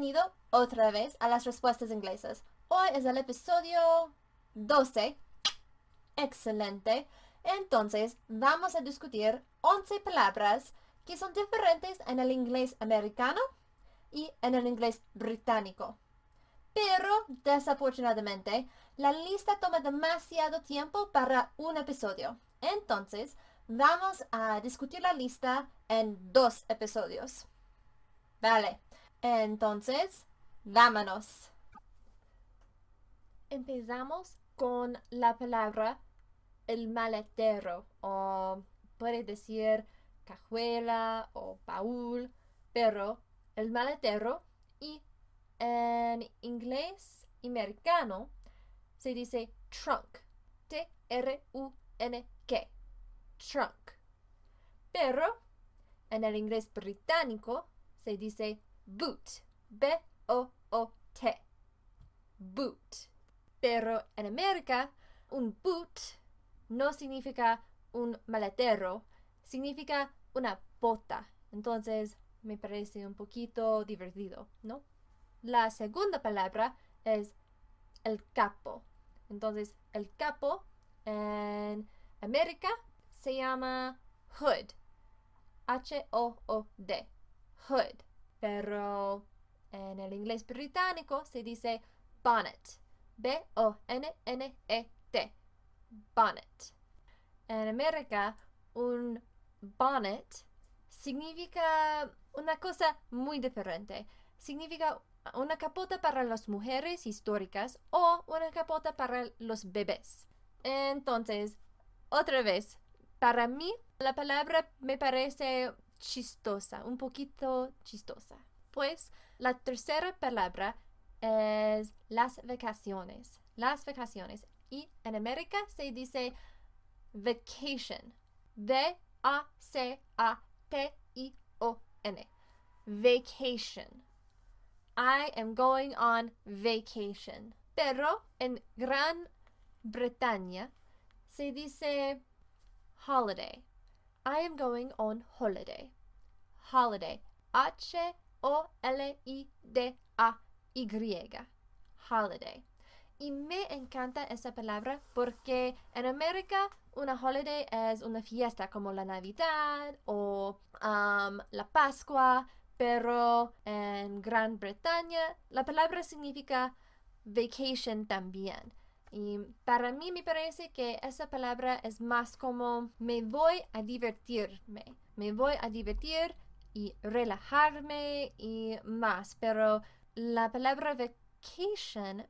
bienvenido otra vez a las respuestas inglesas. Hoy es el episodio 12. Excelente. Entonces, vamos a discutir 11 palabras que son diferentes en el inglés americano y en el inglés británico. Pero, desafortunadamente, la lista toma demasiado tiempo para un episodio. Entonces, vamos a discutir la lista en dos episodios. Vale, entonces, vámonos. Empezamos con la palabra el maletero o puede decir cajuela o baúl, pero el maletero y en inglés americano se dice trunk, T-R-U-N-K, trunk. Pero en el inglés británico se dice boot, B-O-O-T, boot. Pero en América, un boot no significa un maletero, significa una bota. Entonces, me parece un poquito divertido, ¿no? La segunda palabra es el capo. Entonces, el capo en América se llama hood. H-O-O-D. Hood. Pero en el inglés británico se dice bonnet. B-O-N-N-E-T. Bonnet. En América, un bonnet significa una cosa muy diferente. Significa una capota para las mujeres históricas o una capota para los bebés. Entonces, otra vez, para mí la palabra me parece chistosa, un poquito chistosa. Pues la tercera palabra es las vacaciones. Las vacaciones. Y en América se dice vacation. V-A-C-A-T-I-O-N. Vacation. I am going on vacation. Pero en Gran Bretaña se dice holiday. I am going on holiday. Holiday. H-O-L-I-D-A-Y. Holiday. Y me encanta esa palabra porque en América una holiday es una fiesta como la Navidad o um, la Pascua, pero en Gran Bretaña la palabra significa vacation también. Y para mí me parece que esa palabra es más como me voy a divertirme, me voy a divertir y relajarme y más, pero la palabra vacation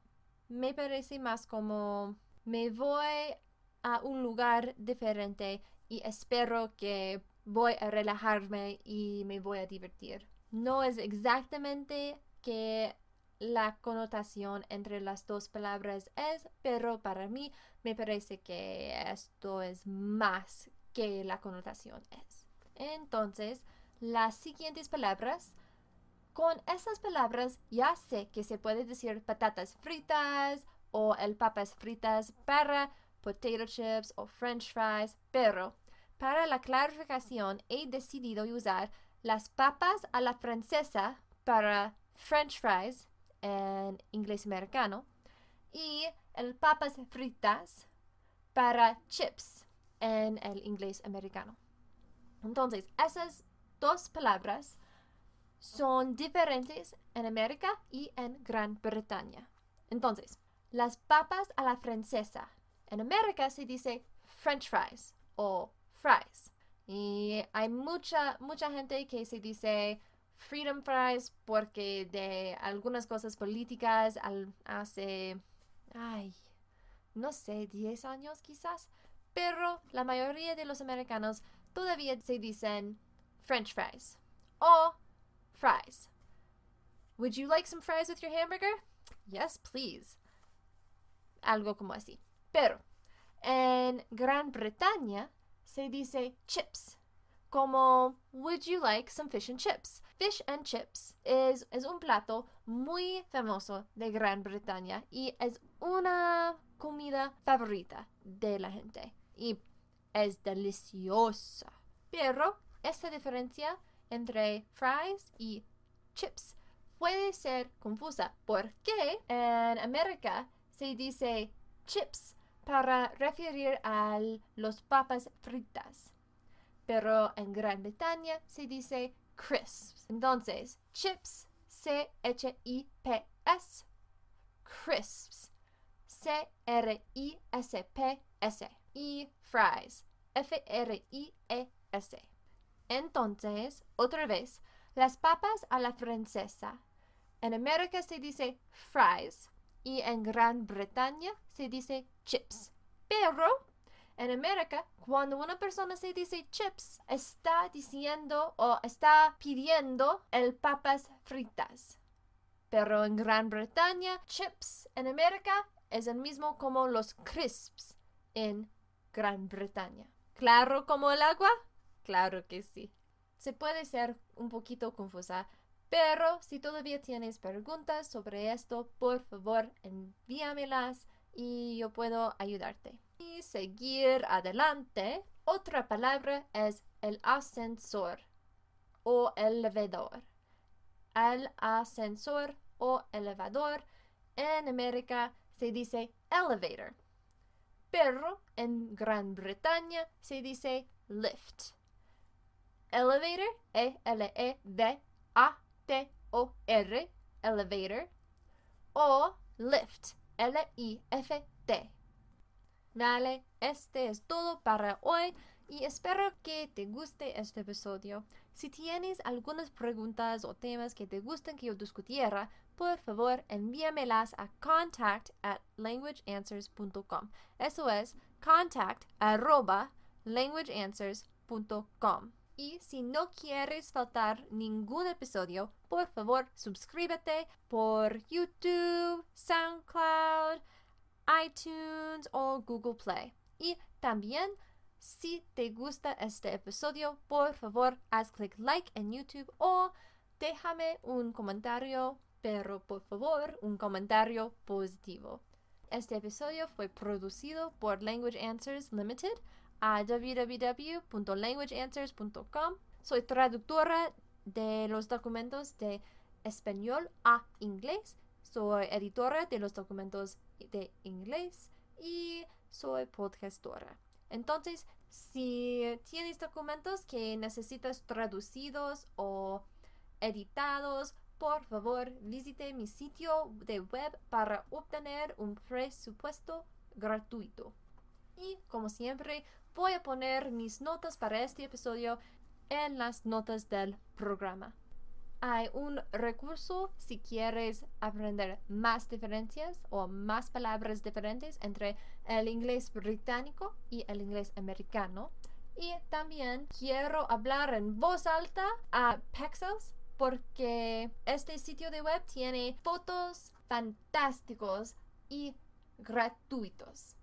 me parece más como me voy a un lugar diferente y espero que voy a relajarme y me voy a divertir. No es exactamente que la connotación entre las dos palabras es, pero para mí me parece que esto es más que la connotación es. Entonces, las siguientes palabras, con esas palabras ya sé que se puede decir patatas fritas o el papas fritas para potato chips o french fries, pero para la clarificación he decidido usar las papas a la francesa para french fries en inglés americano y el papas fritas para chips en el inglés americano. Entonces, esas dos palabras son diferentes en América y en Gran Bretaña. Entonces, las papas a la francesa. En América se dice french fries o fries. Y hay mucha, mucha gente que se dice Freedom Fries porque de algunas cosas políticas hace, ay, no sé, 10 años quizás, pero la mayoría de los americanos todavía se dicen French fries o fries. Would you like some fries with your hamburger? Yes, please. Algo como así. Pero en Gran Bretaña se dice chips como Would you like some fish and chips? Fish and chips es, es un plato muy famoso de Gran Bretaña y es una comida favorita de la gente y es deliciosa. Pero esta diferencia entre fries y chips puede ser confusa porque en América se dice chips para referir a los papas fritas. Pero en Gran Bretaña se dice crisps. Entonces, chips, C-H-I-P-S, crisps, C-R-I-S-P-S, y fries, F-R-I-E-S. Entonces, otra vez, las papas a la francesa. En América se dice fries y en Gran Bretaña se dice chips. Pero en América, cuando una persona se dice chips, está diciendo o está pidiendo el papas fritas. Pero en Gran Bretaña, chips en América es el mismo como los crisps en Gran Bretaña. ¿Claro como el agua? Claro que sí. Se puede ser un poquito confusa, pero si todavía tienes preguntas sobre esto, por favor envíamelas y yo puedo ayudarte. Seguir adelante, otra palabra es el ascensor o elevador. El ascensor o elevador en América se dice elevator pero en Gran Bretaña se dice lift. Elevator, E-L-E-V-A-T-O-R, elevator, o lift, L-I-F-T. Este es todo para hoy y espero que te guste este episodio. Si tienes algunas preguntas o temas que te gusten que yo discutiera, por favor envíamelas a contact at languageanswers.com. Eso es contact arroba languageanswers.com. Y si no quieres faltar ningún episodio, por favor suscríbete por YouTube, SoundCloud, iTunes o Google Play. Y también si te gusta este episodio, por favor haz clic like en YouTube o déjame un comentario, pero por favor un comentario positivo. Este episodio fue producido por Language Answers Limited a www.languageanswers.com. Soy traductora de los documentos de español a inglés. Soy editora de los documentos de inglés y soy podcastora. Entonces, si tienes documentos que necesitas traducidos o editados, por favor visite mi sitio de web para obtener un presupuesto gratuito. Y como siempre, voy a poner mis notas para este episodio en las notas del programa hay un recurso si quieres aprender más diferencias o más palabras diferentes entre el inglés británico y el inglés americano. Y también quiero hablar en voz alta a Pexels porque este sitio de web tiene fotos fantásticos y gratuitos.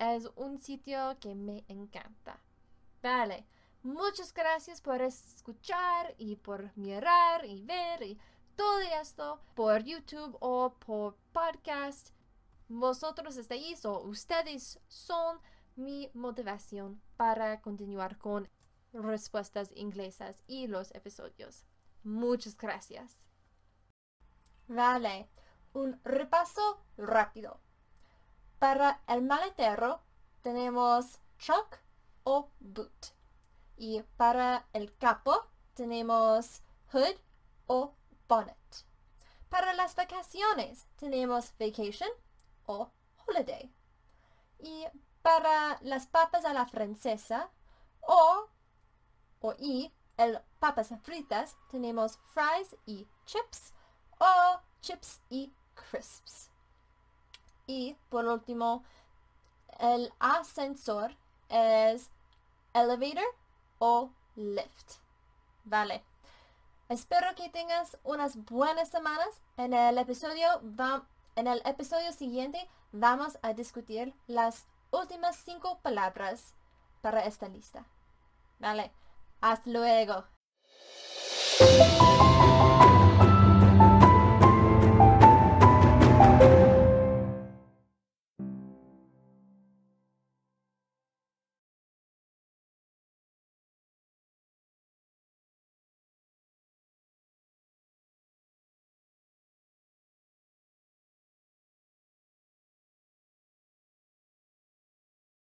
Es un sitio que me encanta. Vale. Muchas gracias por escuchar y por mirar y ver y todo esto por YouTube o por podcast. Vosotros estáis o ustedes son mi motivación para continuar con respuestas inglesas y los episodios. Muchas gracias. Vale, un repaso rápido. Para el maletero tenemos truck o boot. Y para el capo tenemos hood o bonnet. Para las vacaciones tenemos vacation o holiday. Y para las papas a la francesa o, o y el papas fritas tenemos fries y chips o chips y crisps. Y por último, el ascensor es elevator o lift. Vale. Espero que tengas unas buenas semanas. En el episodio, en el episodio siguiente vamos a discutir las últimas cinco palabras para esta lista. Vale. Hasta luego.